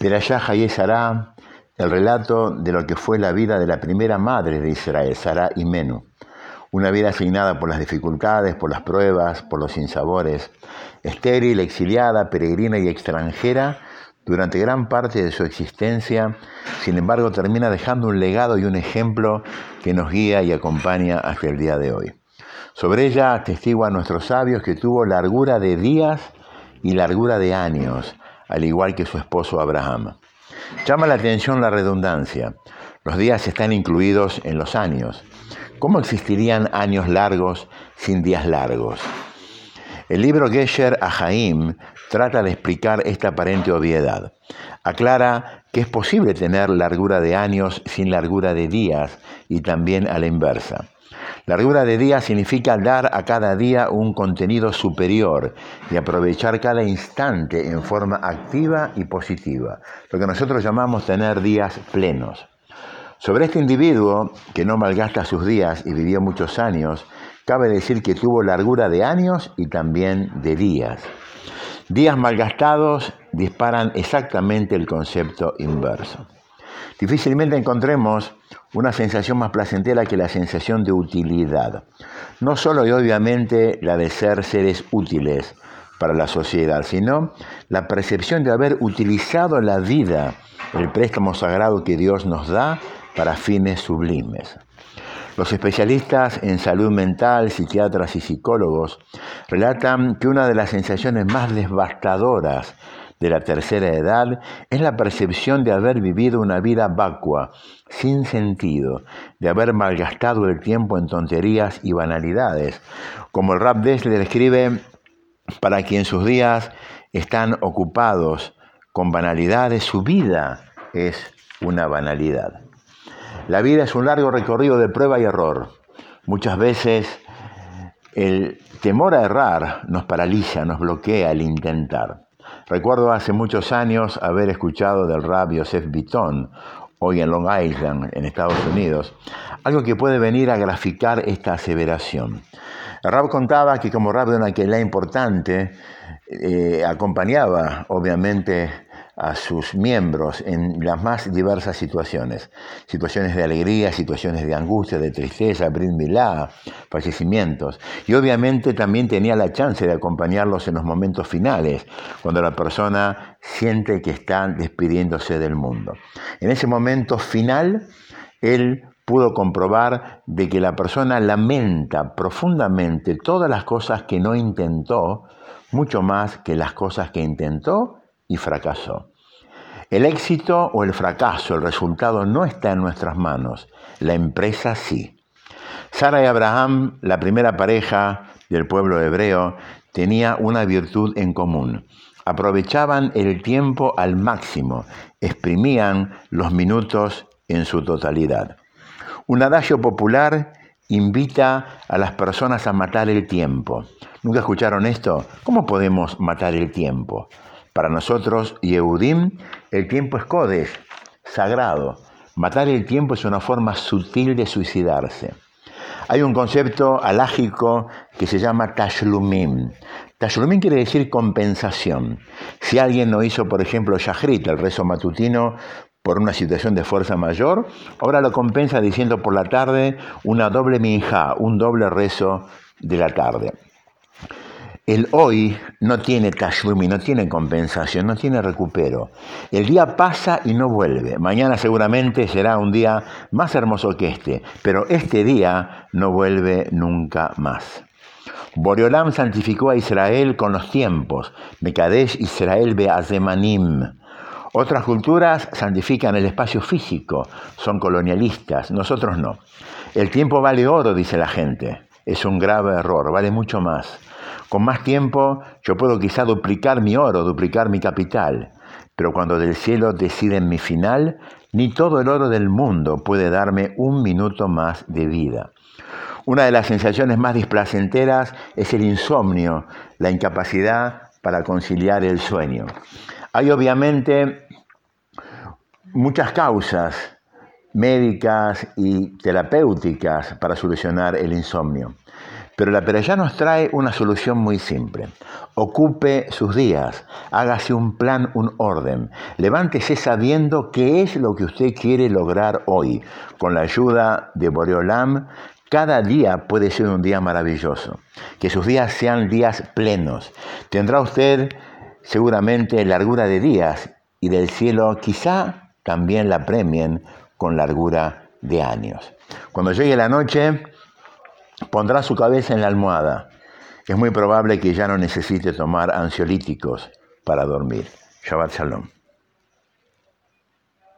Perashá Hayé Sará, el relato de lo que fue la vida de la primera madre de Israel, Sará y Menú. Una vida asignada por las dificultades, por las pruebas, por los sinsabores, estéril, exiliada, peregrina y extranjera durante gran parte de su existencia, sin embargo termina dejando un legado y un ejemplo que nos guía y acompaña hasta el día de hoy. Sobre ella atestiguan nuestros sabios que tuvo largura de días y largura de años, al igual que su esposo Abraham. Llama la atención la redundancia. Los días están incluidos en los años. ¿Cómo existirían años largos sin días largos? El libro Gesher Ahaim trata de explicar esta aparente obviedad. Aclara que es posible tener largura de años sin largura de días y también a la inversa. Largura de día significa dar a cada día un contenido superior y aprovechar cada instante en forma activa y positiva, lo que nosotros llamamos tener días plenos. Sobre este individuo, que no malgasta sus días y vivió muchos años, cabe decir que tuvo largura de años y también de días. Días malgastados disparan exactamente el concepto inverso. Difícilmente encontremos una sensación más placentera que la sensación de utilidad. No solo y obviamente la de ser seres útiles para la sociedad, sino la percepción de haber utilizado la vida, el préstamo sagrado que Dios nos da para fines sublimes. Los especialistas en salud mental, psiquiatras y psicólogos relatan que una de las sensaciones más devastadoras de la tercera edad es la percepción de haber vivido una vida vacua, sin sentido, de haber malgastado el tiempo en tonterías y banalidades. Como el rap Dessler escribe, para quien sus días están ocupados con banalidades, su vida es una banalidad. La vida es un largo recorrido de prueba y error. Muchas veces el temor a errar nos paraliza, nos bloquea el intentar. Recuerdo hace muchos años haber escuchado del rap Joseph Bitton, hoy en Long Island, en Estados Unidos, algo que puede venir a graficar esta aseveración. El rap contaba que como rap de una que importante, eh, acompañaba obviamente a sus miembros en las más diversas situaciones. Situaciones de alegría, situaciones de angustia, de tristeza, brin fallecimientos. Y obviamente también tenía la chance de acompañarlos en los momentos finales, cuando la persona siente que está despidiéndose del mundo. En ese momento final, él pudo comprobar de que la persona lamenta profundamente todas las cosas que no intentó, mucho más que las cosas que intentó y fracasó. El éxito o el fracaso, el resultado no está en nuestras manos, la empresa sí. Sara y Abraham, la primera pareja del pueblo hebreo, tenía una virtud en común. Aprovechaban el tiempo al máximo, exprimían los minutos en su totalidad. Un adagio popular invita a las personas a matar el tiempo. ¿Nunca escucharon esto? ¿Cómo podemos matar el tiempo? Para nosotros, Yehudim, el tiempo es Kodesh, sagrado. Matar el tiempo es una forma sutil de suicidarse. Hay un concepto alágico que se llama tashlumim. Tashlumim quiere decir compensación. Si alguien no hizo, por ejemplo, shahrit, el rezo matutino, por una situación de fuerza mayor, ahora lo compensa diciendo por la tarde una doble minja, un doble rezo de la tarde. El hoy no tiene tashlumi, no tiene compensación, no tiene recupero. El día pasa y no vuelve. Mañana seguramente será un día más hermoso que este, pero este día no vuelve nunca más. Boreolam santificó a Israel con los tiempos. Mekadesh Israel Beazemanim. Otras culturas santifican el espacio físico, son colonialistas, nosotros no. El tiempo vale oro, dice la gente. Es un grave error, vale mucho más. Con más tiempo yo puedo quizá duplicar mi oro, duplicar mi capital, pero cuando del cielo deciden mi final, ni todo el oro del mundo puede darme un minuto más de vida. Una de las sensaciones más displacenteras es el insomnio, la incapacidad para conciliar el sueño. Hay obviamente muchas causas médicas y terapéuticas para solucionar el insomnio. Pero la Perayá nos trae una solución muy simple. Ocupe sus días, hágase un plan, un orden. Levántese sabiendo qué es lo que usted quiere lograr hoy. Con la ayuda de Boreolam, cada día puede ser un día maravilloso. Que sus días sean días plenos. Tendrá usted seguramente largura de días y del cielo quizá también la premien con largura de años. Cuando llegue la noche, pondrá su cabeza en la almohada. Es muy probable que ya no necesite tomar ansiolíticos para dormir. Shabbat Shalom.